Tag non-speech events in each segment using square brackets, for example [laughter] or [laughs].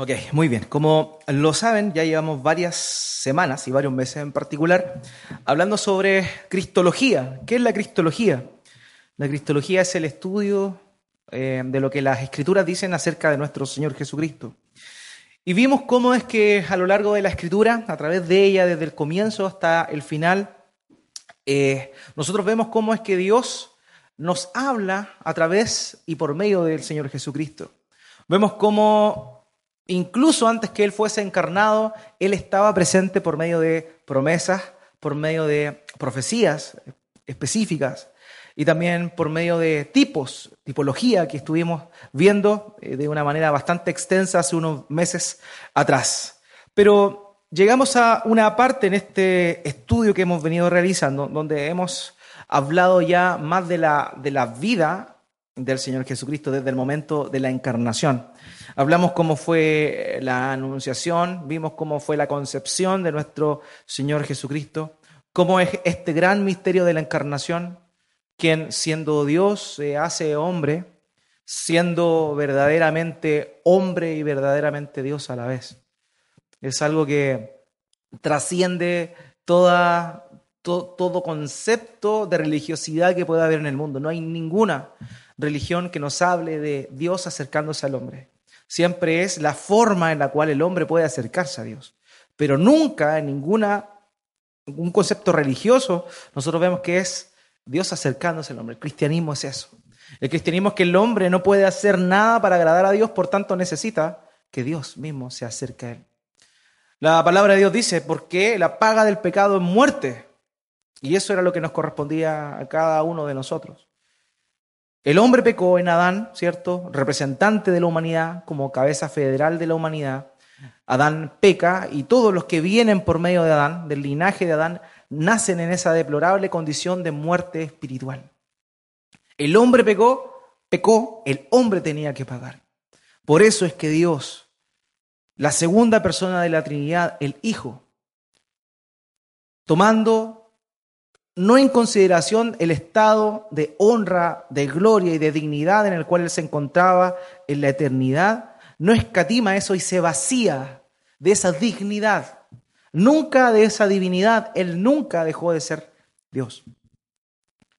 Ok, muy bien. Como lo saben, ya llevamos varias semanas y varios meses en particular hablando sobre cristología. ¿Qué es la cristología? La cristología es el estudio eh, de lo que las escrituras dicen acerca de nuestro Señor Jesucristo. Y vimos cómo es que a lo largo de la escritura, a través de ella, desde el comienzo hasta el final, eh, nosotros vemos cómo es que Dios nos habla a través y por medio del Señor Jesucristo. Vemos cómo Incluso antes que Él fuese encarnado, Él estaba presente por medio de promesas, por medio de profecías específicas y también por medio de tipos, tipología que estuvimos viendo eh, de una manera bastante extensa hace unos meses atrás. Pero llegamos a una parte en este estudio que hemos venido realizando donde hemos hablado ya más de la, de la vida del Señor Jesucristo desde el momento de la encarnación. Hablamos cómo fue la anunciación, vimos cómo fue la concepción de nuestro Señor Jesucristo, cómo es este gran misterio de la encarnación, quien siendo Dios se hace hombre, siendo verdaderamente hombre y verdaderamente Dios a la vez. Es algo que trasciende toda, todo concepto de religiosidad que pueda haber en el mundo. No hay ninguna religión que nos hable de Dios acercándose al hombre. Siempre es la forma en la cual el hombre puede acercarse a Dios. Pero nunca en ninguna un concepto religioso nosotros vemos que es Dios acercándose al hombre. El cristianismo es eso. El cristianismo es que el hombre no puede hacer nada para agradar a Dios, por tanto necesita que Dios mismo se acerque a él. La palabra de Dios dice, porque la paga del pecado es muerte. Y eso era lo que nos correspondía a cada uno de nosotros. El hombre pecó en Adán, ¿cierto? Representante de la humanidad, como cabeza federal de la humanidad. Adán peca y todos los que vienen por medio de Adán, del linaje de Adán, nacen en esa deplorable condición de muerte espiritual. El hombre pecó, pecó, el hombre tenía que pagar. Por eso es que Dios, la segunda persona de la Trinidad, el Hijo, tomando no en consideración el estado de honra, de gloria y de dignidad en el cual él se encontraba en la eternidad, no escatima eso y se vacía de esa dignidad, nunca de esa divinidad, él nunca dejó de ser Dios.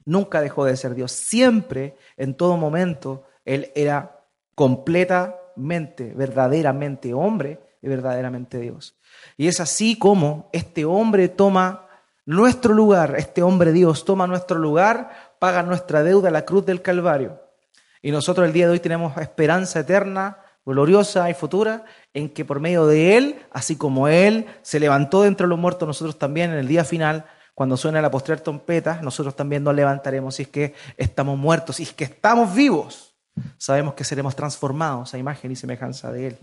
Nunca dejó de ser Dios, siempre, en todo momento, él era completamente, verdaderamente hombre y verdaderamente Dios. Y es así como este hombre toma nuestro lugar, este hombre Dios toma nuestro lugar, paga nuestra deuda la cruz del Calvario. Y nosotros el día de hoy tenemos esperanza eterna, gloriosa y futura, en que por medio de Él, así como Él se levantó de entre los muertos, nosotros también en el día final, cuando suene la postrer trompeta, nosotros también nos levantaremos si es que estamos muertos, si es que estamos vivos. Sabemos que seremos transformados a imagen y semejanza de Él.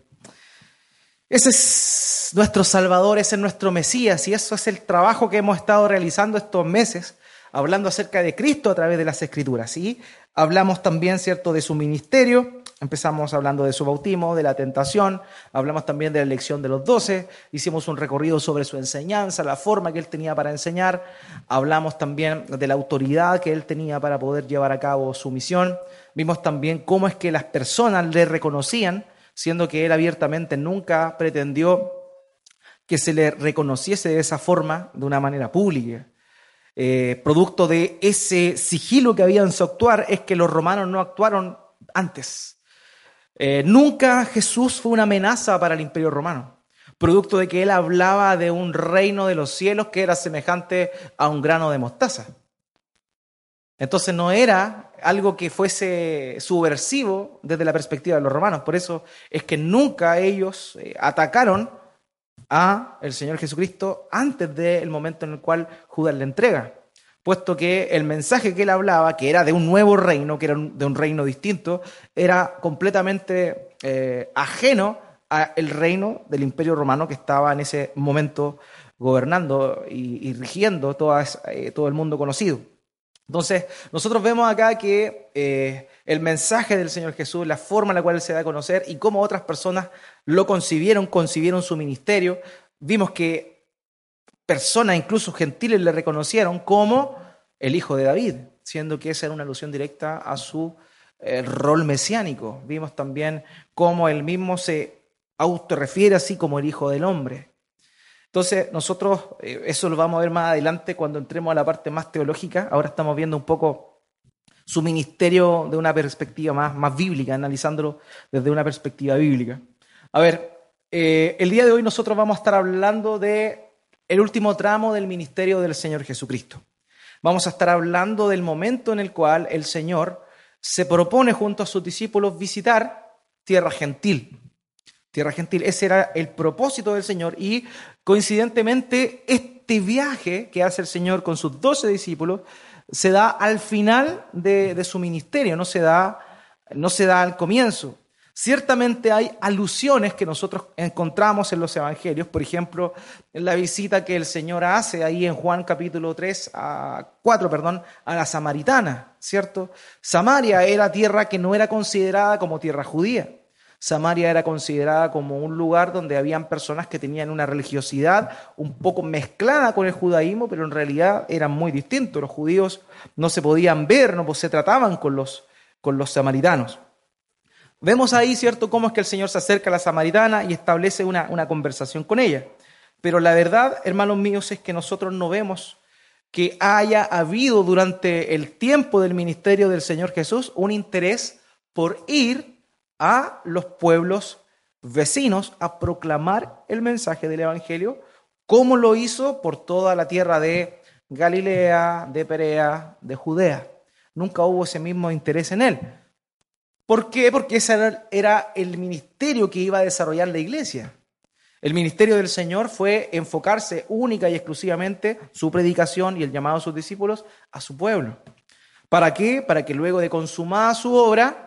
Ese es nuestro Salvador, ese es nuestro Mesías y eso es el trabajo que hemos estado realizando estos meses, hablando acerca de Cristo a través de las Escrituras. Y hablamos también, ¿cierto?, de su ministerio, empezamos hablando de su bautismo, de la tentación, hablamos también de la elección de los doce, hicimos un recorrido sobre su enseñanza, la forma que él tenía para enseñar, hablamos también de la autoridad que él tenía para poder llevar a cabo su misión, vimos también cómo es que las personas le reconocían, siendo que él abiertamente nunca pretendió que se le reconociese de esa forma, de una manera pública. Eh, producto de ese sigilo que había en su actuar es que los romanos no actuaron antes. Eh, nunca Jesús fue una amenaza para el imperio romano, producto de que él hablaba de un reino de los cielos que era semejante a un grano de mostaza. Entonces no era algo que fuese subversivo desde la perspectiva de los romanos. Por eso es que nunca ellos eh, atacaron a el Señor Jesucristo antes del momento en el cual Judas le entrega, puesto que el mensaje que él hablaba, que era de un nuevo reino, que era de un reino distinto, era completamente eh, ajeno al reino del Imperio Romano que estaba en ese momento gobernando y, rigiendo eh, todo el mundo conocido. Entonces, nosotros vemos acá que eh, el mensaje del Señor Jesús, la forma en la cual se da a conocer y cómo otras personas lo concibieron, concibieron su ministerio, vimos que personas, incluso gentiles, le reconocieron como el hijo de David, siendo que esa era una alusión directa a su eh, rol mesiánico. Vimos también cómo él mismo se autorrefiere así como el Hijo del Hombre. Entonces, nosotros eh, eso lo vamos a ver más adelante cuando entremos a la parte más teológica. Ahora estamos viendo un poco su ministerio de una perspectiva más, más bíblica, analizándolo desde una perspectiva bíblica. A ver, eh, el día de hoy nosotros vamos a estar hablando de el último tramo del ministerio del Señor Jesucristo. Vamos a estar hablando del momento en el cual el Señor se propone junto a sus discípulos visitar tierra gentil tierra gentil. Ese era el propósito del Señor y coincidentemente este viaje que hace el Señor con sus doce discípulos se da al final de, su ministerio, no se, da, no se da al comienzo. Ciertamente hay alusiones que nosotros encontramos en los evangelios, por ejemplo, en la visita que el Señor hace ahí en Juan capítulo 3 a 4, perdón, a la samaritana, ¿cierto? Samaria era tierra que no era considerada como tierra judía. Samaria era considerada como un lugar donde habían personas que tenían una religiosidad un poco mezclada con el judaísmo, pero en realidad eran muy distintos. Los judíos no se podían ver, no se trataban con los, con los samaritanos. Vemos ahí, ¿cierto?, cómo es que el Señor se acerca a la samaritana y establece una, una conversación con ella. Pero la verdad, hermanos míos, es que nosotros no vemos que haya habido durante el tiempo del ministerio del Señor Jesús un interés por ir a los pueblos vecinos a proclamar el mensaje del Evangelio, como lo hizo por toda la tierra de Galilea, de Perea, de Judea. Nunca hubo ese mismo interés en él. ¿Por qué? Porque ese era el ministerio que iba a desarrollar la iglesia. El ministerio del Señor fue enfocarse única y exclusivamente su predicación y el llamado a sus discípulos a su pueblo. ¿Para qué? Para que luego de consumada su obra,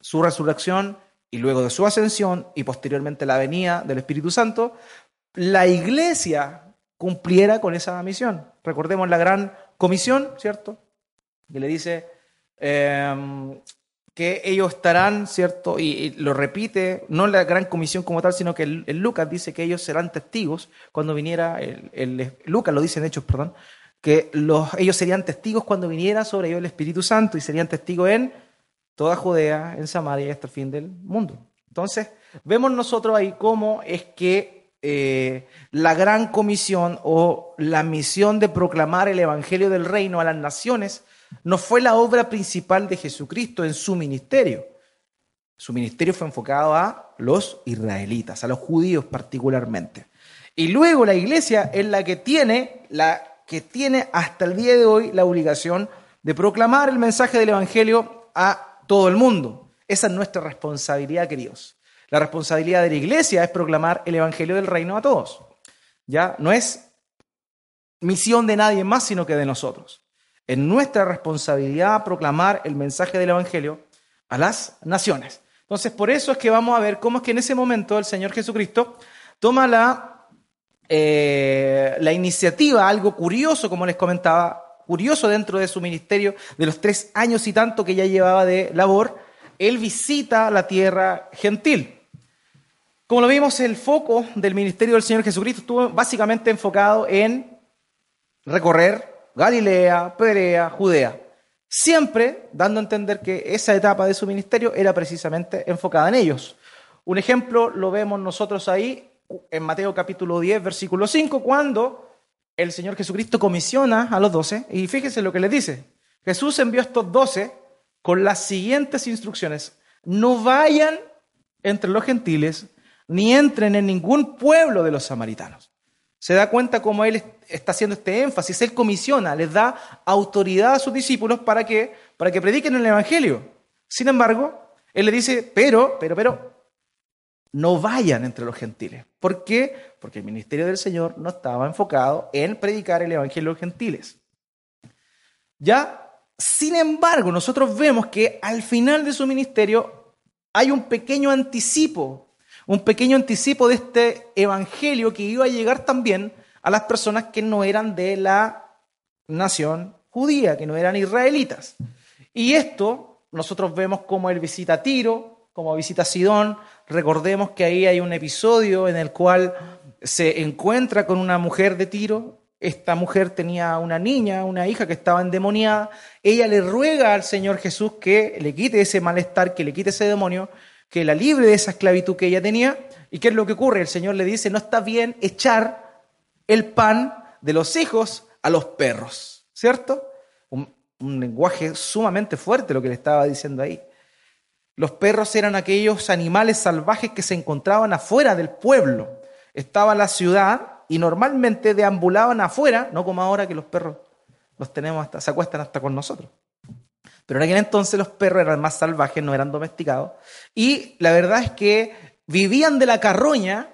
su resurrección y luego de su ascensión y posteriormente la venida del Espíritu Santo, la iglesia cumpliera con esa misión. Recordemos la gran comisión, ¿cierto? Que le dice em, que ellos estarán, ¿cierto? Y, lo repite, no la gran comisión como tal, sino que Lucas dice que ellos serán testigos cuando viniera, el, Lucas lo dice en Hechos, perdón, que los, ellos serían testigos cuando viniera sobre ellos el Espíritu Santo y serían testigos en toda Judea, en Samaria y hasta el fin del mundo. Entonces, vemos nosotros ahí cómo es que eh, la gran comisión o la misión de proclamar el Evangelio del Reino a las naciones no fue la obra principal de Jesucristo en su ministerio. Su ministerio fue enfocado a los israelitas, a los judíos particularmente. Y luego la iglesia es la que tiene, la que tiene hasta el día de hoy la obligación de proclamar el mensaje del Evangelio a todo el mundo. Esa es nuestra responsabilidad, queridos. La responsabilidad de la iglesia es proclamar el evangelio del reino a todos. Ya no es misión de nadie más, sino que de nosotros. Es nuestra responsabilidad proclamar el mensaje del evangelio a las naciones. Entonces, por eso es que vamos a ver cómo es que en ese momento el Señor Jesucristo toma la, eh, la iniciativa, algo curioso, como les comentaba, curioso dentro de su ministerio, de los tres años y tanto que ya llevaba de labor, él visita la tierra gentil. Como lo vimos, el foco del ministerio del Señor Jesucristo estuvo básicamente enfocado en recorrer Galilea, Perea, Judea. Siempre dando a entender que esa etapa de su ministerio era precisamente enfocada en ellos. Un ejemplo lo vemos nosotros ahí en Mateo capítulo 10, versículo 5, cuando el Señor Jesucristo comisiona a los doce y fíjense lo que les dice. Jesús envió a estos doce con las siguientes instrucciones. No vayan entre los gentiles ni entren en ningún pueblo de los samaritanos. Se da cuenta cómo Él está haciendo este énfasis. Él comisiona, les da autoridad a sus discípulos para que, para que prediquen el Evangelio. Sin embargo, Él le dice, pero, pero, pero, no vayan entre los gentiles. ¿Por qué? Porque el ministerio del Señor no estaba enfocado en predicar el Evangelio a los gentiles. Ya, sin embargo, nosotros vemos que al final de su ministerio hay un pequeño anticipo, un pequeño anticipo de este Evangelio que iba a llegar también a las personas que no eran de la nación judía, que no eran israelitas. Y esto nosotros vemos como él visita Tiro, como visita Sidón, Recordemos que ahí hay un episodio en el cual se encuentra con una mujer de Tiro. Esta mujer tenía una niña, una hija que estaba endemoniada. Ella le ruega al Señor Jesús que le quite ese malestar, que le quite ese demonio, que la libre de esa esclavitud que ella tenía. ¿Y qué es lo que ocurre? El Señor le dice, no está bien echar el pan de los hijos a los perros, ¿cierto? Un, un lenguaje sumamente fuerte lo que le estaba diciendo ahí. Los perros eran aquellos animales salvajes que se encontraban afuera del pueblo. Estaba la ciudad y normalmente deambulaban afuera, no como ahora que los perros los tenemos hasta, se acuestan hasta con nosotros. Pero en aquel entonces los perros eran más salvajes, no eran domesticados. Y la verdad es que vivían de la carroña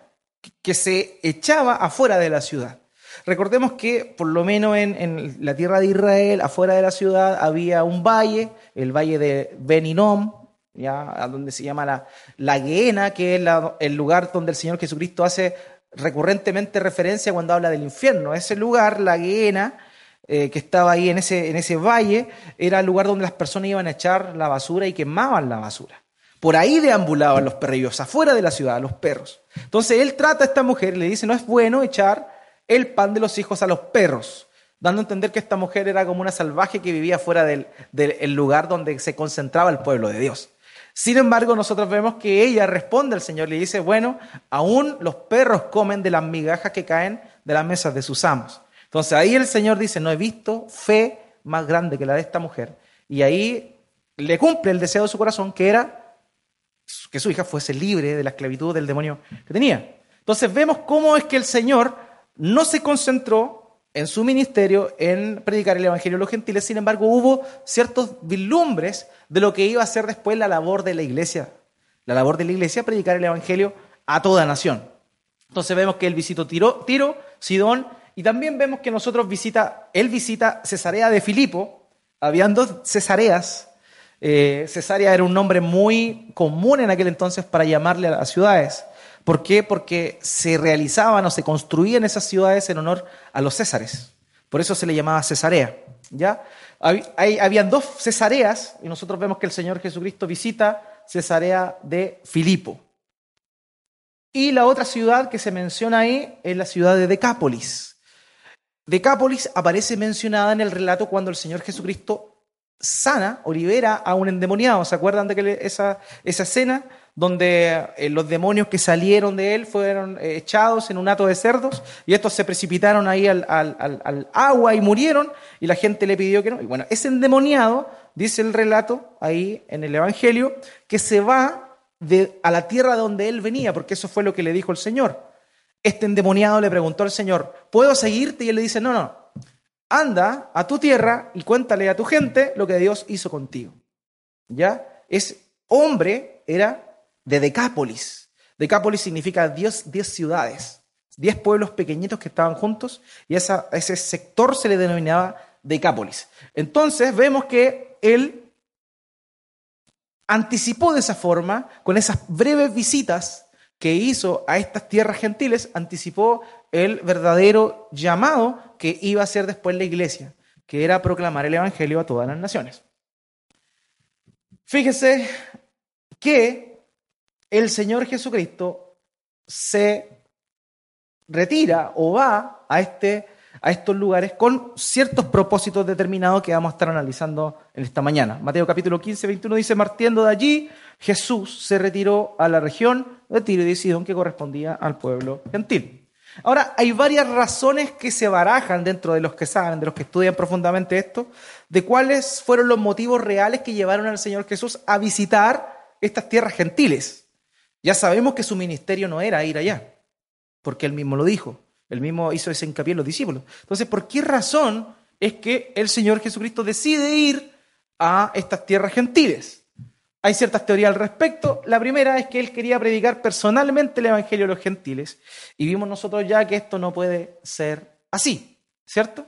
que se echaba afuera de la ciudad. Recordemos que por lo menos en, la tierra de Israel, afuera de la ciudad, había un valle, el valle de Beninom, ya donde se llama la, la Geena, que es el lugar donde el Señor Jesucristo hace recurrentemente referencia cuando habla del infierno. Ese lugar, la Geena, eh, que estaba ahí en ese, en ese valle, era el lugar donde las personas iban a echar la basura y quemaban la basura. Por ahí deambulaban los perrillos, afuera de la ciudad, los perros. Entonces él trata a esta mujer y le dice, no es bueno echar el pan de los hijos a los perros, dando a entender que esta mujer era como una salvaje que vivía fuera del, del lugar donde se concentraba el pueblo de Dios. Sin embargo, nosotros vemos que ella responde al Señor, le dice, bueno, aún los perros comen de las migajas que caen de las mesas de sus amos. Entonces ahí el Señor dice, no he visto fe más grande que la de esta mujer. Y ahí le cumple el deseo de su corazón, que era que su hija fuese libre de la esclavitud del demonio que tenía. Entonces vemos cómo es que el Señor no se concentró en su ministerio en predicar el Evangelio a los gentiles, sin embargo hubo ciertos vislumbres de lo que iba a ser después la labor de la iglesia. La labor de la iglesia, predicar el Evangelio a toda nación. Entonces vemos que él visitó Tiro, Tiro Sidón, y también vemos que nosotros visita, él visita Cesarea de Filipo, habían dos Cesareas, eh, Cesarea era un nombre muy común en aquel entonces para llamarle a las ciudades. ¿Por qué? Porque se realizaban o se construían esas ciudades en honor a los césares. Por eso se le llamaba Cesarea. ¿ya? Habían dos Cesareas y nosotros vemos que el Señor Jesucristo visita Cesarea de Filipo. Y la otra ciudad que se menciona ahí es la ciudad de Decápolis. Decápolis aparece mencionada en el relato cuando el Señor Jesucristo sana o libera a un endemoniado. ¿Se acuerdan de esa, esa escena? Donde eh, los demonios que salieron de él fueron eh, echados en un hato de cerdos y estos se precipitaron ahí al, agua y murieron y la gente le pidió que no. Y bueno, ese endemoniado, dice el relato ahí en el Evangelio, que se va de, a la tierra donde él venía, porque eso fue lo que le dijo el Señor. Este endemoniado le preguntó al Señor, ¿puedo seguirte? Y él le dice, no, no, anda a tu tierra y cuéntale a tu gente lo que Dios hizo contigo. ¿Ya? Es hombre, era de Decápolis. Decápolis significa diez, ciudades, diez pueblos pequeñitos que estaban juntos y esa, ese sector se le denominaba Decápolis. Entonces vemos que él anticipó de esa forma, con esas breves visitas que hizo a estas tierras gentiles, anticipó el verdadero llamado que iba a ser después la iglesia, que era proclamar el Evangelio a todas las naciones. Fíjese que el Señor Jesucristo se retira o va a, este, a estos lugares con ciertos propósitos determinados que vamos a estar analizando en esta mañana. Mateo capítulo 15, 21 dice, partiendo de allí, Jesús se retiró a la región de Tiro y de Sidón que correspondía al pueblo gentil. Ahora, hay varias razones que se barajan dentro de los que saben, de los que estudian profundamente esto, de cuáles fueron los motivos reales que llevaron al Señor Jesús a visitar estas tierras gentiles. Ya sabemos que su ministerio no era ir allá, porque él mismo lo dijo. Él mismo hizo ese hincapié en los discípulos. Entonces, ¿por qué razón es que el Señor Jesucristo decide ir a estas tierras gentiles? Hay ciertas teorías al respecto. La primera es que él quería predicar personalmente el Evangelio a los gentiles. Y vimos nosotros ya que esto no puede ser así, ¿cierto?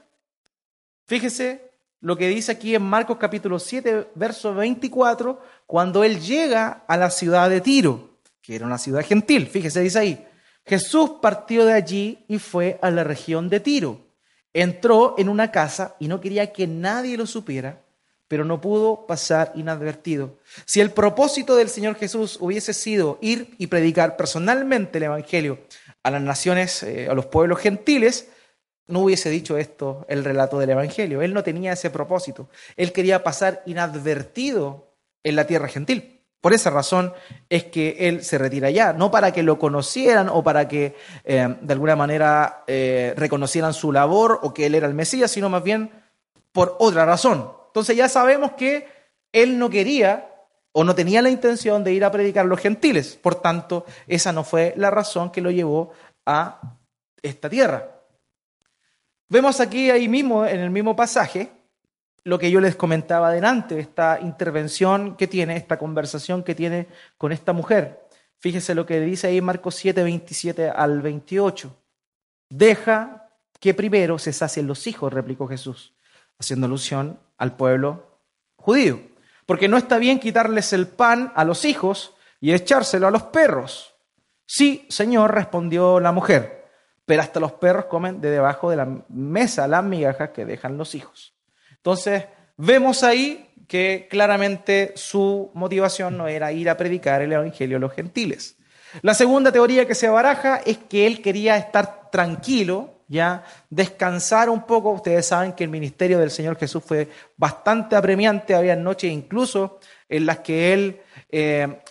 Fíjese lo que dice aquí en Marcos capítulo 7, verso 24, cuando él llega a la ciudad de Tiro que era una ciudad gentil. Fíjese, dice ahí, Jesús partió de allí y fue a la región de Tiro. Entró en una casa y no quería que nadie lo supiera, pero no pudo pasar inadvertido. Si el propósito del Señor Jesús hubiese sido ir y predicar personalmente el Evangelio a las naciones, eh, a los pueblos gentiles, no hubiese dicho esto el relato del Evangelio. Él no tenía ese propósito. Él quería pasar inadvertido en la tierra gentil. Por esa razón es que él se retira ya, no para que lo conocieran o para que eh, de alguna manera eh, reconocieran su labor o que él era el Mesías, sino más bien por otra razón. Entonces ya sabemos que él no quería o no tenía la intención de ir a predicar a los gentiles. Por tanto, esa no fue la razón que lo llevó a esta tierra. Vemos aquí ahí mismo, en el mismo pasaje, lo que yo les comentaba adelante, esta intervención que tiene, esta conversación que tiene con esta mujer. Fíjese lo que dice ahí Marcos 7, 27 al 28. Deja que primero se sacien los hijos, replicó Jesús, haciendo alusión al pueblo judío. Porque no está bien quitarles el pan a los hijos y echárselo a los perros. Sí, Señor, respondió la mujer, pero hasta los perros comen de debajo de la mesa las migajas que dejan los hijos. Entonces, vemos ahí que claramente su motivación no era ir a predicar el Evangelio a los gentiles. La segunda teoría que se baraja es que él quería estar tranquilo, ya descansar un poco. Ustedes saben que el ministerio del Señor Jesús fue bastante apremiante, había noches incluso en las que él eh,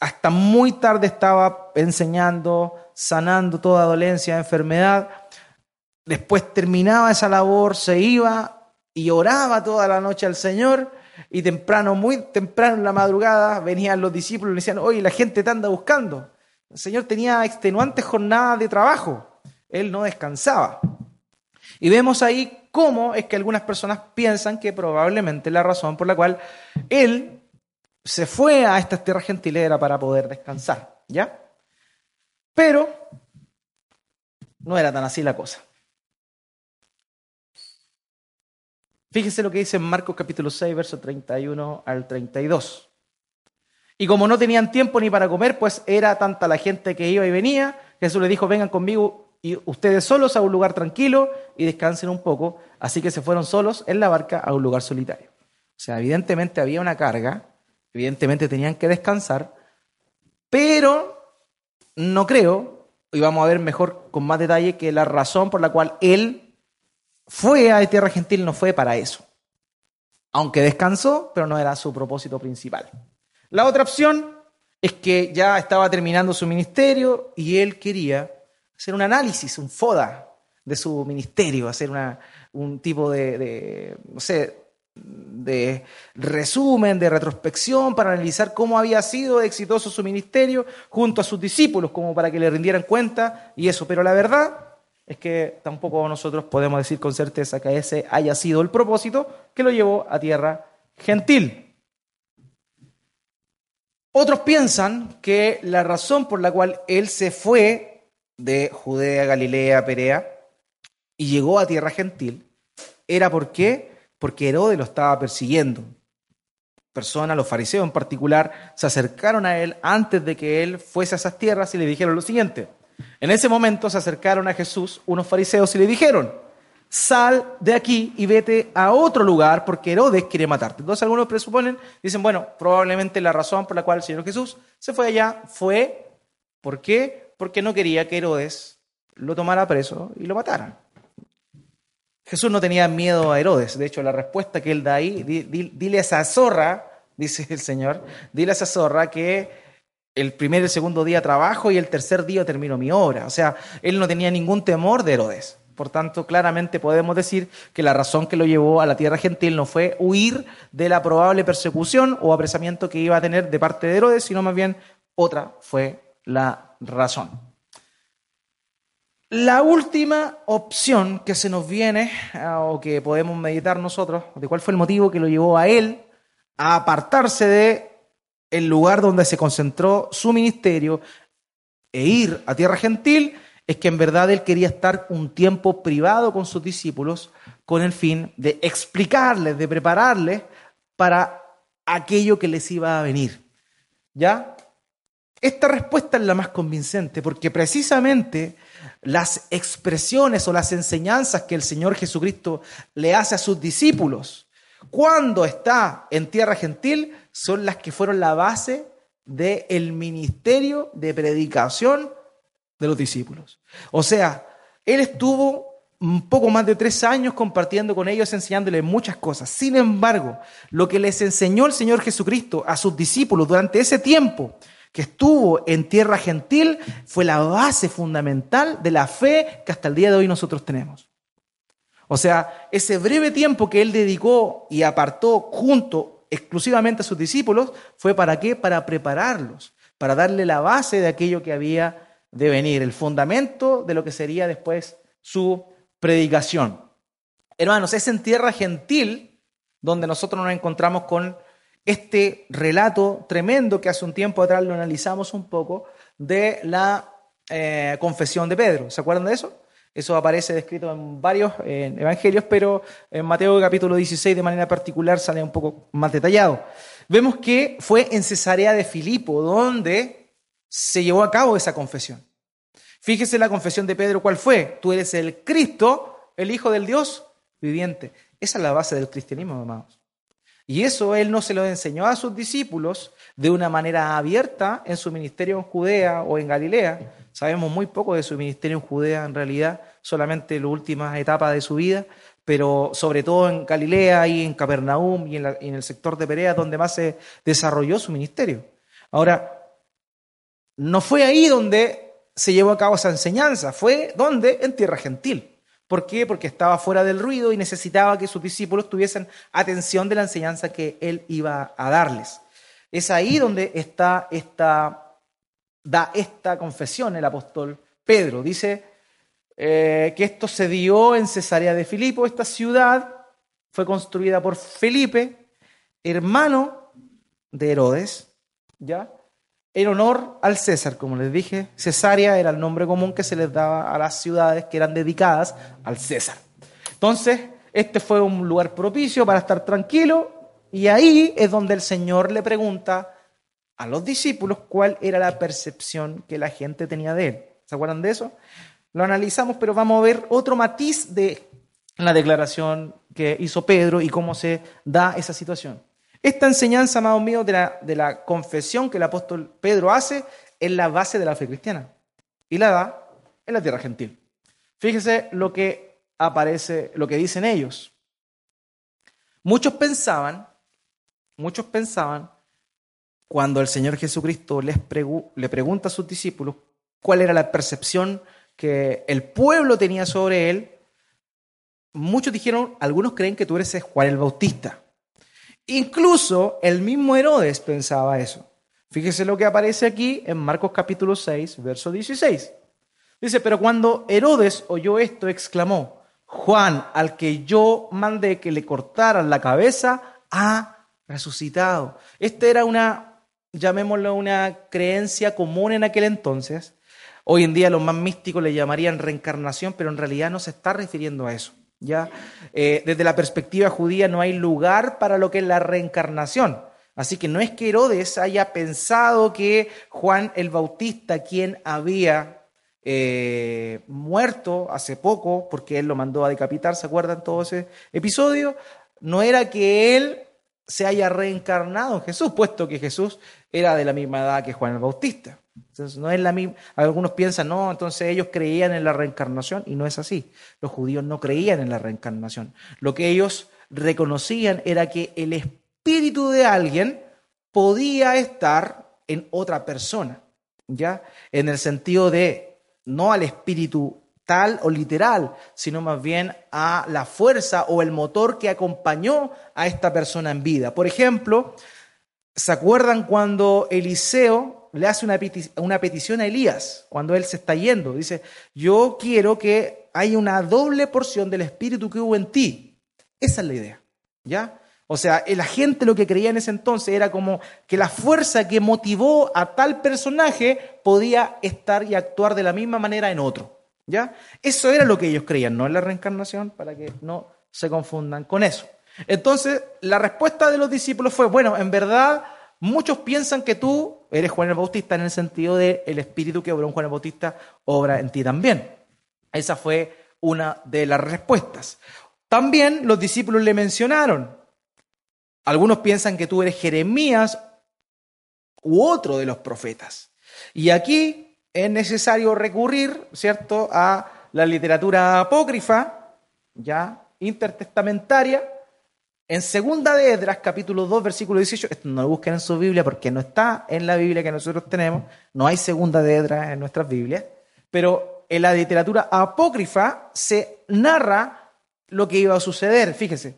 hasta muy tarde estaba enseñando, sanando toda dolencia, enfermedad. Después terminaba esa labor, se iba y oraba toda la noche al Señor y temprano, muy temprano en la madrugada, venían los discípulos y le decían, oye, la gente te anda buscando. El Señor tenía extenuantes jornadas de trabajo, Él no descansaba. Y vemos ahí cómo es que algunas personas piensan que probablemente la razón por la cual Él se fue a estas tierras gentiles era para poder descansar, ¿ya? Pero no era tan así la cosa. Fíjese lo que dice en Marcos capítulo 6, verso 31 al 32. Y como no tenían tiempo ni para comer, pues era tanta la gente que iba y venía, Jesús le dijo, vengan conmigo y ustedes solos a un lugar tranquilo y descansen un poco. Así que se fueron solos en la barca a un lugar solitario. O sea, evidentemente había una carga, evidentemente tenían que descansar, pero no creo, y vamos a ver mejor con más detalle, que la razón por la cual él fue a tierra gentil no fue para eso. Aunque descansó, pero no era su propósito principal. La otra opción es que ya estaba terminando su ministerio y él quería hacer un análisis, un FODA de su ministerio, hacer un tipo de, de, no sé, de resumen, de retrospección para analizar cómo había sido exitoso su ministerio junto a sus discípulos, como para que le rindieran cuenta y eso. Pero la verdad es que tampoco nosotros podemos decir con certeza que ese haya sido el propósito que lo llevó a tierra gentil. Otros piensan que la razón por la cual él se fue de Judea, Galilea, Perea y llegó a tierra gentil era porque porque Herodes lo estaba persiguiendo. Personas, los fariseos en particular, se acercaron a él antes de que él fuese a esas tierras y le dijeron lo siguiente: en ese momento se acercaron a Jesús unos fariseos y le dijeron, sal de aquí y vete a otro lugar porque Herodes quiere matarte. Entonces algunos presuponen, dicen, bueno, probablemente la razón por la cual el Señor Jesús se fue allá fue, ¿por qué? Porque no quería que Herodes lo tomara preso y lo matara. Jesús no tenía miedo a Herodes, de hecho la respuesta que él da ahí, dile a esa zorra, dice el Señor, dile a esa zorra que el primer y segundo día trabajo y el tercer día termino mi obra. O sea, él no tenía ningún temor de Herodes. Por tanto, claramente podemos decir que la razón que lo llevó a la tierra gentil no fue huir de la probable persecución o apresamiento que iba a tener de parte de Herodes, sino más bien otra fue la razón. La última opción que se nos viene ah, o que podemos meditar nosotros, de cuál fue el motivo que lo llevó a él a apartarse de el lugar donde se concentró su ministerio e ir a tierra gentil, es que en verdad él quería estar un tiempo privado con sus discípulos con el fin de explicarles, de prepararles para aquello que les iba a venir. ¿Ya? Esta respuesta es la más convincente porque precisamente las expresiones o las enseñanzas que el Señor Jesucristo le hace a sus discípulos cuando está en tierra gentil son las que fueron la base del ministerio de predicación de los discípulos. O sea, él estuvo un poco más de tres años compartiendo con ellos, enseñándoles muchas cosas. Sin embargo, lo que les enseñó el Señor Jesucristo a sus discípulos durante ese tiempo que estuvo en tierra gentil fue la base fundamental de la fe que hasta el día de hoy nosotros tenemos. O sea, ese breve tiempo que él dedicó y apartó junto exclusivamente a sus discípulos fue para qué? Para prepararlos, para darle la base de aquello que había de venir, el fundamento de lo que sería después su predicación. Hermanos, es en tierra gentil donde nosotros nos encontramos con este relato tremendo que hace un tiempo atrás lo analizamos un poco de la eh, confesión de Pedro. ¿Se acuerdan de eso? Eso aparece descrito en varios evangelios, pero en Mateo capítulo 16 de manera particular sale un poco más detallado. Vemos que fue en Cesarea de Filipo donde se llevó a cabo esa confesión. Fíjese la confesión de Pedro, ¿cuál fue? Tú eres el Cristo, el Hijo del Dios viviente. Esa es la base del cristianismo, amados. Y eso él no se lo enseñó a sus discípulos de una manera abierta en su ministerio en Judea o en Galilea. Sabemos muy poco de su ministerio en Judea en realidad, solamente las últimas etapas de su vida, pero sobre todo en Galilea y en Capernaum y en, en el sector de Perea donde más se desarrolló su ministerio. Ahora, no fue ahí donde se llevó a cabo esa enseñanza, fue donde en tierra gentil. ¿Por qué? Porque estaba fuera del ruido y necesitaba que sus discípulos tuviesen atención de la enseñanza que él iba a darles. Es ahí donde está esta, da esta confesión el apóstol Pedro. Dice eh, que esto se dio en Cesarea de Filipo. Esta ciudad fue construida por Felipe, hermano de Herodes, ¿ya? En honor al César, como les dije, Cesarea era el nombre común que se les daba a las ciudades que eran dedicadas al César. Entonces, este fue un lugar propicio para estar tranquilo y ahí es donde el Señor le pregunta a los discípulos cuál era la percepción que la gente tenía de él. ¿Se acuerdan de eso? Lo analizamos, pero vamos a ver otro matiz de la declaración que hizo Pedro y cómo se da esa situación. Esta enseñanza, amados míos, de la, de la confesión que el apóstol Pedro hace es la base de la fe cristiana y la da en la tierra gentil. Fíjese lo que aparece, lo que dicen ellos. Muchos pensaban, muchos pensaban, cuando el Señor Jesucristo les le pregunta a sus discípulos cuál era la percepción que el pueblo tenía sobre él, muchos dijeron, algunos creen que tú eres Juan el Bautista. Incluso el mismo Herodes pensaba eso. Fíjese lo que aparece aquí en Marcos capítulo 6, verso 16. Dice, pero cuando Herodes oyó esto, exclamó, Juan, al que yo mandé que le cortaran la cabeza, ha resucitado. Esta era una, llamémoslo una creencia común en aquel entonces. Hoy en día los más místicos le llamarían reencarnación, pero en realidad no se está refiriendo a eso. ¿Ya? Eh, desde la perspectiva judía no hay lugar para lo que es la reencarnación. Así que no es que Herodes haya pensado que Juan el Bautista, quien había eh, muerto hace poco, porque él lo mandó a decapitar, ¿se acuerdan todo ese episodio? No era que él se haya reencarnado en Jesús, puesto que Jesús era de la misma edad que Juan el Bautista. Entonces, no es la misma. Algunos piensan, no, entonces ellos creían en la reencarnación y no es así. Los judíos no creían en la reencarnación. Lo que ellos reconocían era que el espíritu de alguien podía estar en otra persona, ¿ya? En el sentido de no al espíritu tal o literal, sino más bien a la fuerza o el motor que acompañó a esta persona en vida. Por ejemplo, ¿se acuerdan cuando Eliseo le hace una, petición a Elías cuando él se está yendo. Dice, yo quiero que haya una doble porción del espíritu que hubo en ti. Esa es la idea. ¿Ya? O sea, la gente lo que creía en ese entonces era como que la fuerza que motivó a tal personaje podía estar y actuar de la misma manera en otro. ¿Ya? Eso era lo que ellos creían, no en la reencarnación, para que no se confundan con eso. Entonces, la respuesta de los discípulos fue, bueno, en verdad Muchos piensan que tú eres Juan el Bautista en el sentido de el espíritu que obró en Juan el Bautista obra en ti también. Esa fue una de las respuestas. También los discípulos le mencionaron. Algunos piensan que tú eres Jeremías u otro de los profetas. Y aquí es necesario recurrir, ¿cierto?, a la literatura apócrifa ya intertestamentaria, en segunda de Edras, capítulo 2, versículo 18, esto no lo busquen en su Biblia porque no está en la Biblia que nosotros tenemos, no hay segunda de Edras en nuestras Biblias, pero en la literatura apócrifa se narra lo que iba a suceder. Fíjese,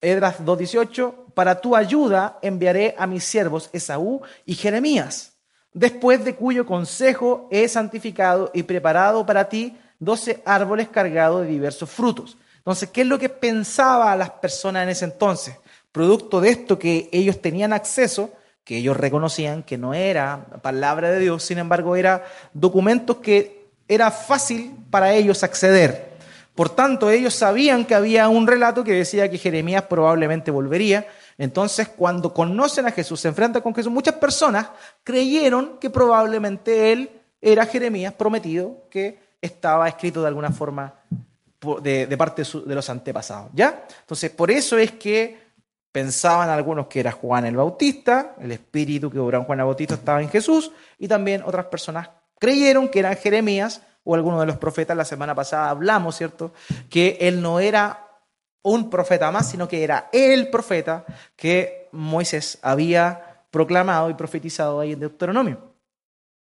Edras 2.18, para tu ayuda enviaré a mis siervos Esaú y Jeremías, después de cuyo consejo he santificado y preparado para ti doce árboles cargados de diversos frutos. Entonces, ¿qué es lo que pensaba las personas en ese entonces? Producto de esto que ellos tenían acceso, que ellos reconocían que no era palabra de Dios, sin embargo, era documentos que era fácil para ellos acceder. Por tanto, ellos sabían que había un relato que decía que Jeremías probablemente volvería. Entonces, cuando conocen a Jesús, se enfrentan con Jesús, muchas personas creyeron que probablemente él era Jeremías prometido, que estaba escrito de alguna forma de, parte de, los antepasados. ¿Ya? Entonces, por eso es que pensaban algunos que era Juan el Bautista, el espíritu que obraba Juan el Bautista estaba en Jesús, y también otras personas creyeron que era Jeremías o alguno de los profetas. La semana pasada hablamos, ¿cierto? Que él no era un profeta más, sino que era el profeta que Moisés había proclamado y profetizado ahí en Deuteronomio.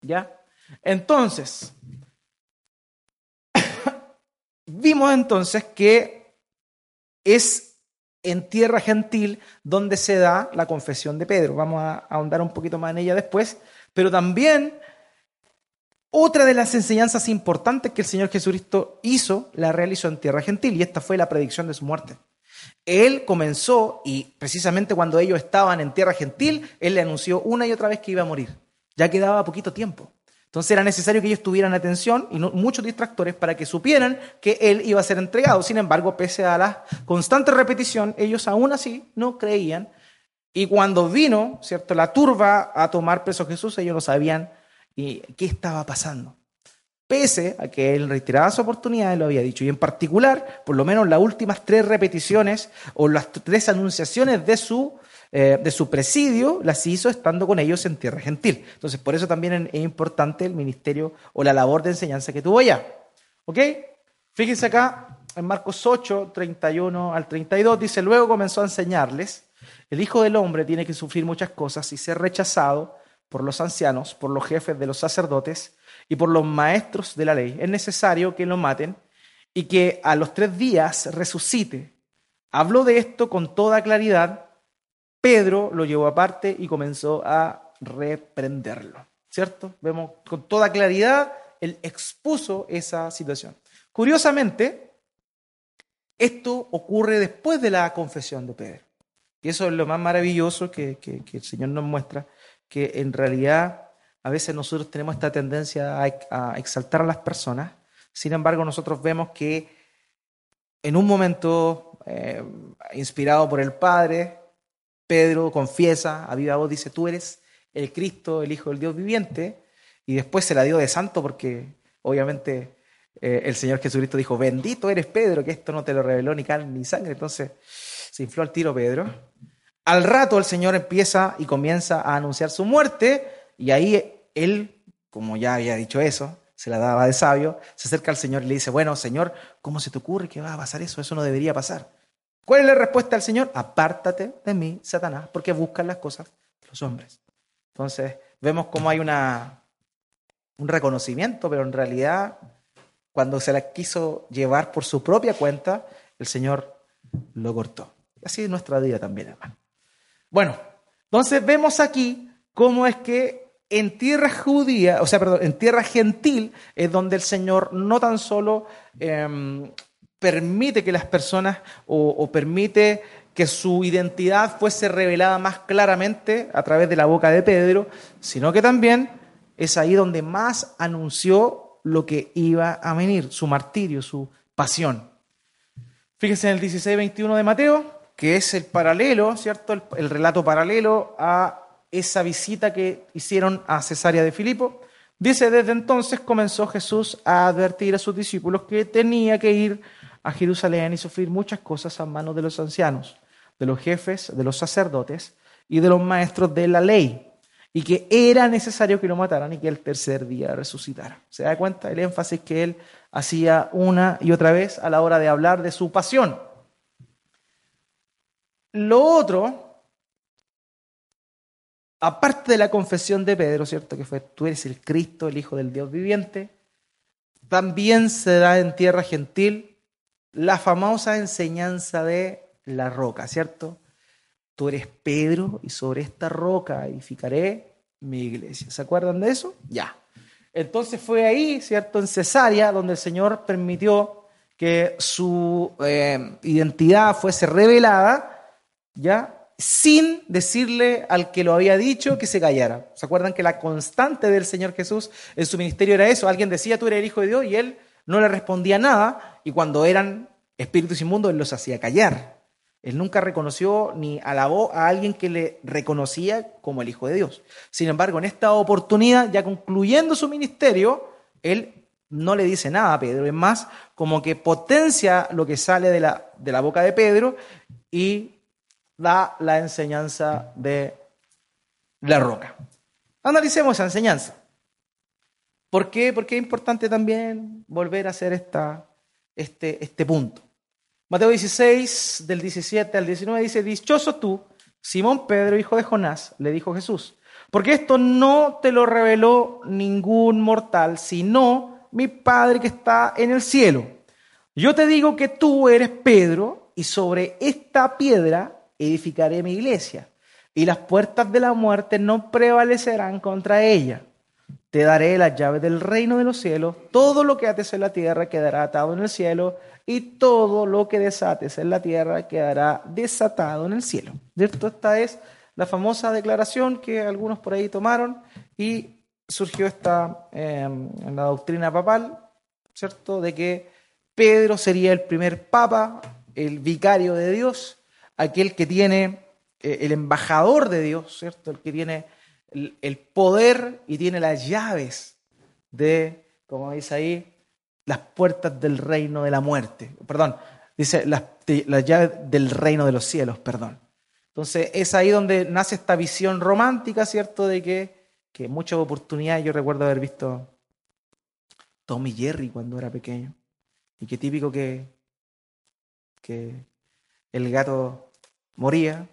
¿Ya? Entonces, Vimos entonces que es en tierra gentil donde se da la confesión de Pedro. Vamos a ahondar un poquito más en ella después, pero también otra de las enseñanzas importantes que el Señor Jesucristo hizo, la realizó en tierra gentil, y esta fue la predicción de su muerte. Él comenzó, y precisamente cuando ellos estaban en tierra gentil, Él le anunció una y otra vez que iba a morir. Ya quedaba poquito tiempo. Entonces era necesario que ellos tuvieran atención y muchos distractores para que supieran que él iba a ser entregado. Sin embargo, pese a la constante repetición, ellos aún así no creían. Y cuando vino, ¿cierto?, la turba a tomar preso a Jesús, ellos no sabían qué estaba pasando. Pese a que él retiraba su oportunidad, lo había dicho. Y en particular, por lo menos las últimas tres repeticiones o las tres anunciaciones de su eh, de su presidio las hizo estando con ellos en tierra gentil. Entonces, por eso también es importante el ministerio o la labor de enseñanza que tuvo allá. ¿Ok? Fíjense acá en Marcos 8, 31 al 32, dice, luego comenzó a enseñarles, el Hijo del Hombre tiene que sufrir muchas cosas y ser rechazado por los ancianos, por los jefes de los sacerdotes y por los maestros de la ley. Es necesario que lo maten y que a los tres días resucite. Habló de esto con toda claridad Pedro lo llevó aparte y comenzó a reprenderlo. ¿Cierto? Vemos con toda claridad, él expuso esa situación. Curiosamente, esto ocurre después de la confesión de Pedro. Y eso es lo más maravilloso que, el Señor nos muestra, que en realidad a veces nosotros tenemos esta tendencia a, exaltar a las personas, sin embargo nosotros vemos que en un momento eh, inspirado por el Padre, Pedro confiesa a viva voz, dice, tú eres el Cristo, el Hijo del Dios viviente, y después se la dio de santo porque obviamente eh, el Señor Jesucristo dijo, bendito eres Pedro, que esto no te lo reveló ni carne ni sangre, entonces se infló al tiro Pedro. Al rato el Señor empieza y comienza a anunciar su muerte, y ahí él, como ya había dicho eso, se la daba de sabio, se acerca al Señor y le dice, bueno, Señor, ¿cómo se te ocurre que va a pasar eso? Eso no debería pasar. ¿Cuál es la respuesta del Señor? Apártate de mí, Satanás, porque buscan las cosas de los hombres. Entonces, vemos cómo hay una, un reconocimiento, pero en realidad, cuando se la quiso llevar por su propia cuenta, el Señor lo cortó. Así es nuestra vida también, hermano. Bueno, entonces vemos aquí cómo es que en tierra judía, o sea, perdón, en tierra gentil es donde el Señor no tan solo em, permite que las personas o, permite que su identidad fuese revelada más claramente a través de la boca de Pedro, sino que también es ahí donde más anunció lo que iba a venir, su martirio, su pasión. Fíjense en el 16-21 de Mateo, que es el paralelo, ¿cierto? El, el, relato paralelo a esa visita que hicieron a Cesarea de Filipo. Dice, desde entonces comenzó Jesús a advertir a sus discípulos que tenía que ir a Jerusalén y sufrir muchas cosas a manos de los ancianos, de los jefes, de los sacerdotes y de los maestros de la ley, y que era necesario que lo mataran y que el tercer día resucitara. ¿Se da cuenta el énfasis que él hacía una y otra vez a la hora de hablar de su pasión? Lo otro, aparte de la confesión de Pedro, ¿cierto? Que fue, tú eres el Cristo, el Hijo del Dios viviente, también se da en tierra gentil la famosa enseñanza de la roca, ¿cierto? Tú eres Pedro y sobre esta roca edificaré mi iglesia. ¿Se acuerdan de eso? Ya. Entonces fue ahí, ¿cierto? En Cesarea, donde el Señor permitió que su eh, identidad fuese revelada, ¿ya? Sin decirle al que lo había dicho que se callara. ¿Se acuerdan que la constante del Señor Jesús en su ministerio era eso? Alguien decía, tú eres el Hijo de Dios, y él no le respondía nada, y cuando eran espíritus inmundos, él los hacía callar. Él nunca reconoció ni alabó a alguien que le reconocía como el Hijo de Dios. Sin embargo, en esta oportunidad, ya concluyendo su ministerio, él no le dice nada a Pedro. Es más, como que potencia lo que sale de la, de la boca de Pedro y da la enseñanza de la roca. Analicemos esa enseñanza. ¿Por qué? Porque es importante también volver a hacer esta, este, este punto. Mateo 16, del 17 al 19 dice, dichoso tú, Simón Pedro, hijo de Jonás, le dijo Jesús, porque esto no te lo reveló ningún mortal, sino mi Padre que está en el cielo. Yo te digo que tú eres Pedro, y sobre esta piedra edificaré mi iglesia, y las puertas de la muerte no prevalecerán contra ella. Te daré las llaves del reino de los cielos, todo lo que ates en la tierra quedará atado en el cielo, y todo lo que desates en la tierra quedará desatado en el cielo. ¿Cierto? Esta es la famosa declaración que algunos por ahí tomaron y surgió esta em, en la doctrina papal, ¿cierto? De que Pedro sería el primer papa, el vicario de Dios, aquel que tiene eh, el embajador de Dios, ¿cierto? El que tiene el poder y tiene las llaves de, como dice ahí, las puertas del reino de la muerte. Perdón, dice las, llaves del reino de los cielos, perdón. Entonces es ahí donde nace esta visión romántica, ¿cierto? De que, que muchas oportunidades, yo recuerdo haber visto Tommy Jerry cuando era pequeño. Y qué típico que, que el gato moría,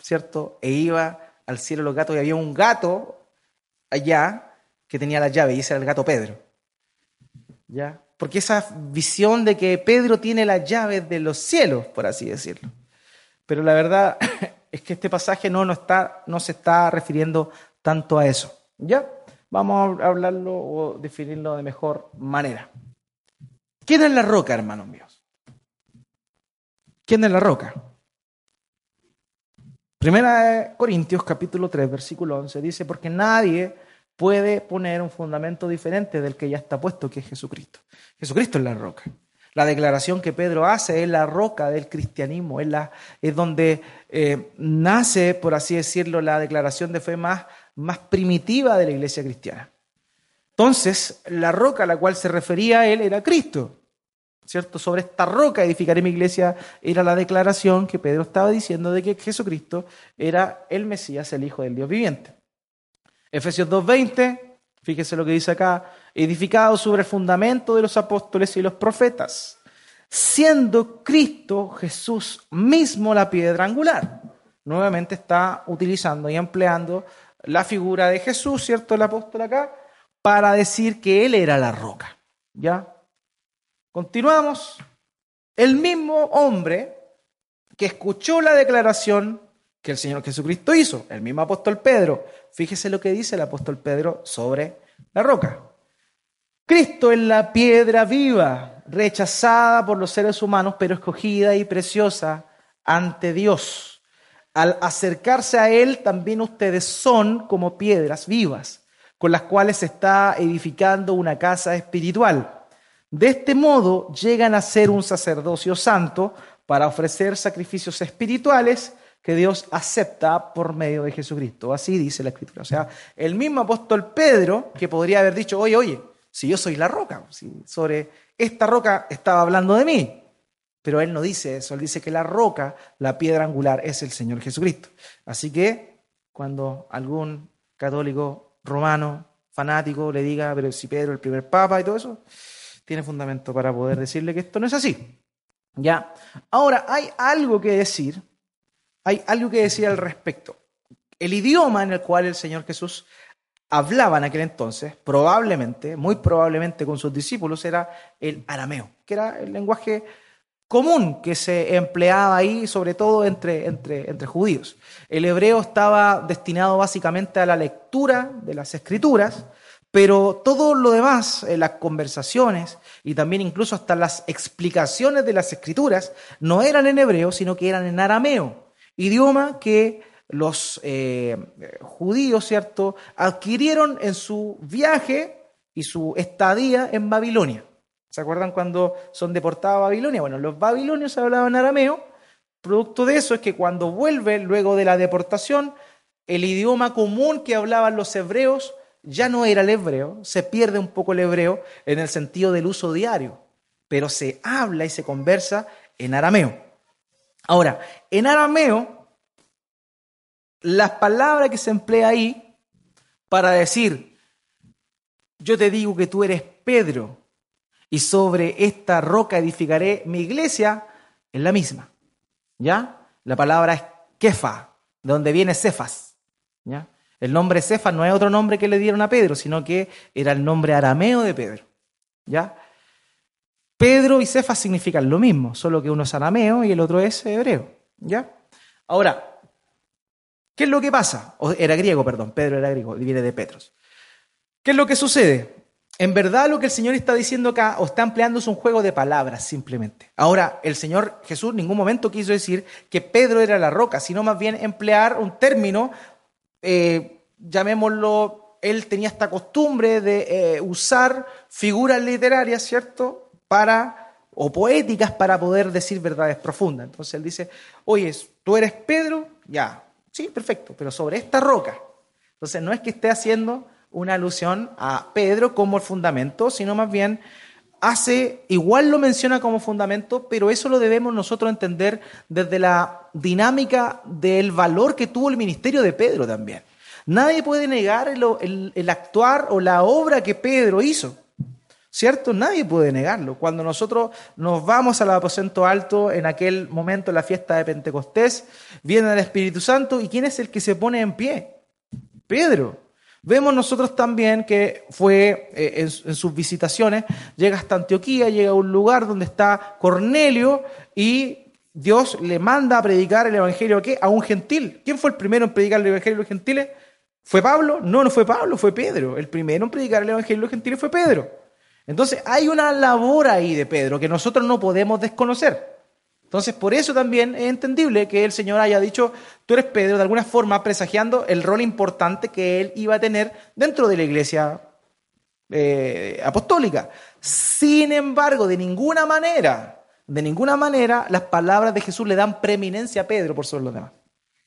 ¿cierto? E iba al cielo los gatos y había un gato allá que tenía la llave y ese era el gato Pedro. ¿ya? Porque esa visión de que Pedro tiene las llaves de los cielos, por así decirlo. Pero la verdad [laughs] es que este pasaje no, no, está, no se está refiriendo tanto a eso. ¿Ya? Vamos a hablarlo o definirlo de mejor manera. ¿Quién es la roca, hermanos míos? ¿Quién es la roca? Primera Corintios capítulo 3, versículo 11 dice, porque nadie puede poner un fundamento diferente del que ya está puesto, que es Jesucristo. Jesucristo es la roca. La declaración que Pedro hace es la roca del cristianismo, es, la, es donde eh, nace, por así decirlo, la declaración de fe más, más primitiva de la iglesia cristiana. Entonces, la roca a la cual se refería él era Cristo. ¿Cierto? Sobre esta roca edificaré mi iglesia era la declaración que Pedro estaba diciendo de que Jesucristo era el Mesías, el Hijo del Dios viviente. Efesios 2.20, fíjese lo que dice acá, edificado sobre el fundamento de los apóstoles y los profetas, siendo Cristo Jesús mismo la piedra angular. Nuevamente está utilizando y empleando la figura de Jesús, ¿cierto? El apóstol acá, para decir que Él era la roca. ¿Ya? Continuamos. El mismo hombre que escuchó la declaración que el Señor Jesucristo hizo. El mismo apóstol Pedro. Fíjese lo que dice el apóstol Pedro sobre la roca. Cristo es la piedra viva, rechazada por los seres humanos, pero escogida y preciosa ante Dios. Al acercarse a Él, también ustedes son como piedras vivas, con las cuales se está edificando una casa espiritual. De este modo llegan a ser un sacerdocio santo para ofrecer sacrificios espirituales que Dios acepta por medio de Jesucristo. Así dice la Escritura. O sea, el mismo apóstol Pedro que podría haber dicho, oye, oye, si yo soy la roca, si sobre esta roca estaba hablando de mí. Pero él no dice eso, él dice que la roca, la piedra angular, es el Señor Jesucristo. Así que cuando algún católico romano, fanático, le diga, pero si Pedro el primer papa y todo eso, tiene fundamento para poder decirle que esto no es así. ¿Ya? Ahora, hay algo que decir, hay algo que decir al respecto. El idioma en el cual el Señor Jesús hablaba en aquel entonces, probablemente, muy probablemente con sus discípulos, era el arameo, que era el lenguaje común que se empleaba ahí, sobre todo entre, entre, entre judíos. El hebreo estaba destinado básicamente a la lectura de las escrituras, pero todo lo demás, eh, las conversaciones y también incluso hasta las explicaciones de las escrituras, no eran en hebreo, sino que eran en arameo, idioma que los eh, judíos, ¿cierto?, adquirieron en su viaje y su estadía en Babilonia. ¿Se acuerdan cuando son deportados a Babilonia? Bueno, los babilonios hablaban arameo. Producto de eso es que cuando vuelve luego de la deportación, el idioma común que hablaban los hebreos ya no era el hebreo, se pierde un poco el hebreo en el sentido del uso diario, pero se habla y se conversa en arameo. Ahora, en arameo, las palabras que se emplea ahí para decir, yo te digo que tú eres Pedro, y sobre esta roca edificaré mi iglesia, es la misma. ¿Ya? La palabra es Kefa, de donde viene Cefas. ¿Ya? El nombre Cefas no es otro nombre que le dieron a Pedro, sino que era el nombre arameo de Pedro. ¿Ya? Pedro y Cefas significan lo mismo, solo que uno es arameo y el otro es hebreo. ¿Ya? Ahora, ¿qué es lo que pasa? O era griego, perdón, Pedro era griego, viene de Petros. ¿Qué es lo que sucede? En verdad lo que el Señor está diciendo acá o está empleando es un juego de palabras simplemente. Ahora, el Señor Jesús en ningún momento quiso decir que Pedro era la roca, sino más bien emplear un término, eh, llamémoslo, él tenía esta costumbre de eh, usar figuras literarias, ¿cierto? Para, o poéticas para poder decir verdades profundas. Entonces él dice, oye, tú eres Pedro, ya, sí, perfecto, pero sobre esta roca. Entonces no es que esté haciendo una alusión a Pedro como el fundamento, sino más bien hace, igual lo menciona como fundamento, pero eso lo debemos nosotros entender desde la dinámica del valor que tuvo el ministerio de Pedro también. Nadie puede negar el, el, actuar o la obra que Pedro hizo. ¿Cierto? Nadie puede negarlo. Cuando nosotros nos vamos al aposento alto en aquel momento, en la fiesta de Pentecostés, viene el Espíritu Santo y ¿quién es el que se pone en pie? Pedro. Vemos nosotros también que fue eh, en, sus visitaciones, llega hasta Antioquía, llega a un lugar donde está Cornelio y Dios le manda a predicar el Evangelio ¿a, qué? a un gentil. ¿Quién fue el primero en predicar el Evangelio a los gentiles? ¿Fue Pablo? No, no fue Pablo, fue Pedro. El primero en predicar el Evangelio a los gentiles fue Pedro. Entonces hay una labor ahí de Pedro que nosotros no podemos desconocer. Entonces, por eso también es entendible que el Señor haya dicho, tú eres Pedro, de alguna forma presagiando el rol importante que él iba a tener dentro de la iglesia eh, apostólica. Sin embargo, de ninguna manera, de ninguna manera, las palabras de Jesús le dan preeminencia a Pedro por sobre los demás.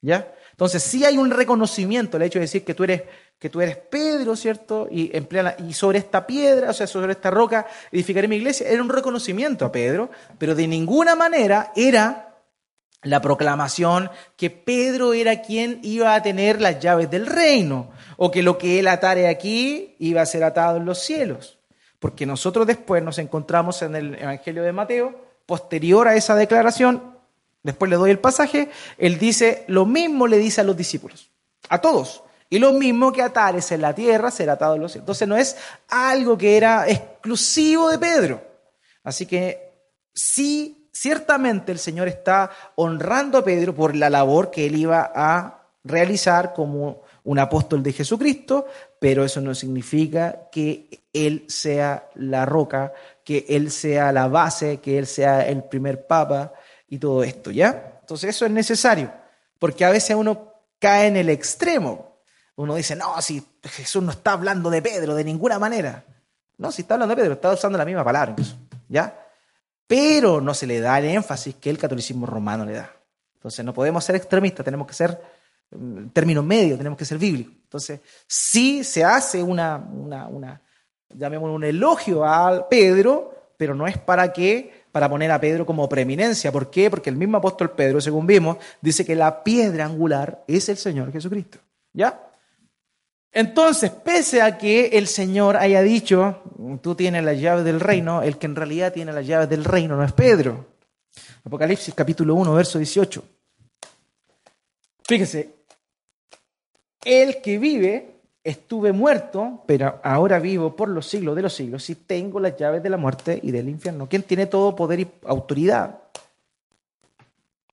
¿Ya? Entonces, sí hay un reconocimiento, el hecho de decir que tú eres que tú eres Pedro, ¿cierto? Y, y sobre esta piedra, o sea, sobre esta roca, edificaré mi iglesia. Era un reconocimiento a Pedro, pero de ninguna manera era la proclamación que Pedro era quien iba a tener las llaves del reino, o que lo que él atare aquí iba a ser atado en los cielos. Porque nosotros después nos encontramos en el Evangelio de Mateo, posterior a esa declaración, después le doy el pasaje, él dice, lo mismo le dice a los discípulos, a todos. Y lo mismo que atares en la tierra será atado en los cielos. Entonces no es algo que era exclusivo de Pedro. Así que sí, ciertamente el Señor está honrando a Pedro por la labor que él iba a realizar como un apóstol de Jesucristo, pero eso no significa que él sea la roca, que él sea la base, que él sea el primer papa y todo esto, ¿ya? Entonces eso es necesario, porque a veces uno cae en el extremo. Uno dice, no, si Jesús no está hablando de Pedro de ninguna manera. No, si está hablando de Pedro, está usando la misma palabra. ¿Ya? Pero no se le da el énfasis que el catolicismo romano le da. Entonces no podemos ser extremistas, tenemos que ser mm, términos medios, tenemos que ser bíblicos. Entonces, sí se hace una, una, una llamémoslo un elogio a Pedro, pero no es para qué, para poner a Pedro como preeminencia. ¿Por qué? Porque el mismo apóstol Pedro, según vimos, dice que la piedra angular es el Señor Jesucristo. ¿Ya? Entonces, pese a que el Señor haya dicho, tú tienes las llaves del reino, el que en realidad tiene las llaves del reino no es Pedro. Apocalipsis capítulo 1, verso 18. Fíjese, el que vive, estuve muerto, pero ahora vivo por los siglos de los siglos y tengo las llaves de la muerte y del infierno. ¿Quién tiene todo poder y autoridad?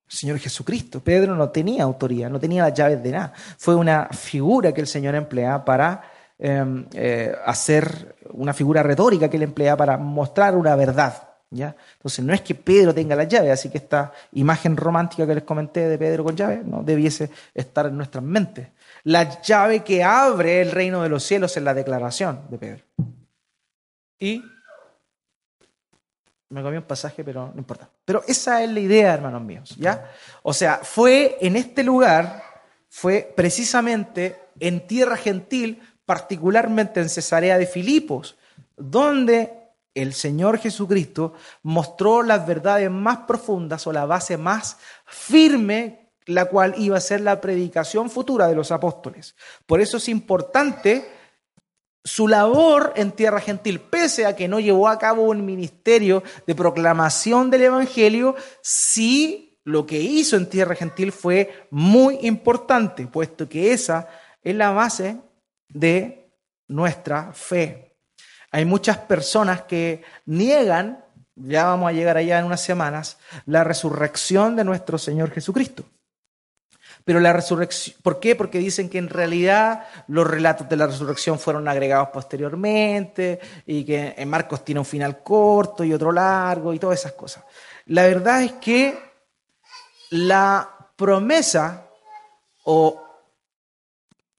Señor Jesucristo. Pedro no tenía autoridad, no tenía las llaves de nada. Fue una figura que el Señor emplea para em, eh, hacer una figura retórica que él emplea para mostrar una verdad. ¿ya? Entonces no es que Pedro tenga las llaves, así que esta imagen romántica que les comenté de Pedro con llaves no debiese estar en nuestras mentes. La llave que abre el reino de los cielos es la declaración de Pedro. Y me comí un pasaje, pero no importa. Pero esa es la idea, hermanos míos, ¿ya? O sea, fue en este lugar, fue precisamente en tierra gentil, particularmente en Cesarea de Filipos, donde el Señor Jesucristo mostró las verdades más profundas o la base más firme, la cual iba a ser la predicación futura de los apóstoles. Por eso es importante su labor en tierra gentil, pese a que no llevó a cabo un ministerio de proclamación del Evangelio, sí lo que hizo en tierra gentil fue muy importante, puesto que esa es la base de nuestra fe. Hay muchas personas que niegan, ya vamos a llegar allá en unas semanas, la resurrección de nuestro Señor Jesucristo. Pero la resurrección, ¿por qué? Porque dicen que en realidad los relatos de la resurrección fueron agregados posteriormente y que en Marcos tiene un final corto y otro largo y todas esas cosas. La verdad es que la promesa o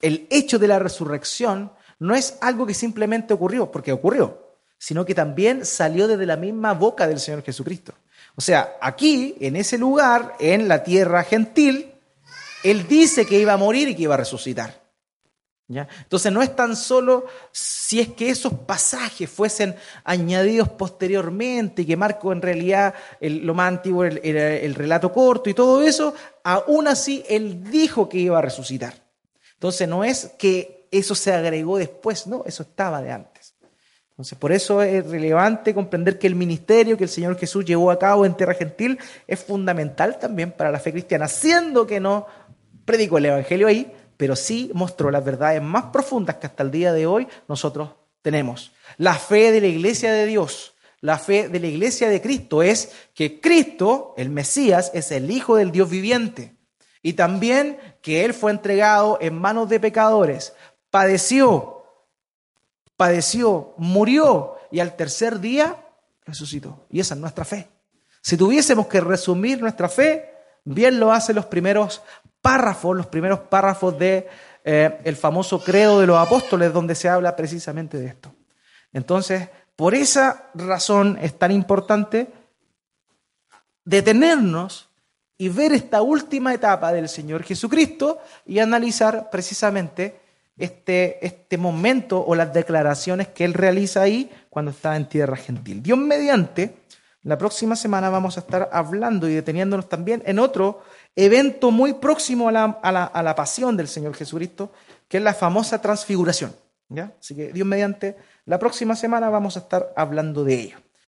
el hecho de la resurrección no es algo que simplemente ocurrió, porque ocurrió, sino que también salió desde la misma boca del Señor Jesucristo. O sea, aquí, en ese lugar, en la tierra gentil, él dice que iba a morir y que iba a resucitar. ¿Ya? Entonces no es tan solo si es que esos pasajes fuesen añadidos posteriormente y que Marco en realidad lo más antiguo el relato corto y todo eso, aún así él dijo que iba a resucitar. Entonces no es que eso se agregó después, no, eso estaba de antes. Entonces por eso es relevante comprender que el ministerio que el Señor Jesús llevó a cabo en Tierra Gentil es fundamental también para la fe cristiana, siendo que no predicó el Evangelio ahí, pero sí mostró las verdades más profundas que hasta el día de hoy nosotros tenemos. La fe de la iglesia de Dios, la fe de la iglesia de Cristo es que Cristo, el Mesías, es el Hijo del Dios viviente. Y también que Él fue entregado en manos de pecadores, padeció, padeció, murió y al tercer día resucitó. Y esa es nuestra fe. Si tuviésemos que resumir nuestra fe, bien lo hacen los primeros párrafos, los primeros párrafos de eh, el famoso credo de los apóstoles, donde se habla precisamente de esto. Entonces, por esa razón es tan importante detenernos y ver esta última etapa del Señor Jesucristo y analizar precisamente este, este momento o las declaraciones que Él realiza ahí cuando está en tierra gentil. Dios mediante, la próxima semana vamos a estar hablando y deteniéndonos también en otro evento muy próximo a la, pasión del Señor Jesucristo, que es la famosa transfiguración. ¿ya? Así que Dios mediante, la próxima semana vamos a estar hablando de ello.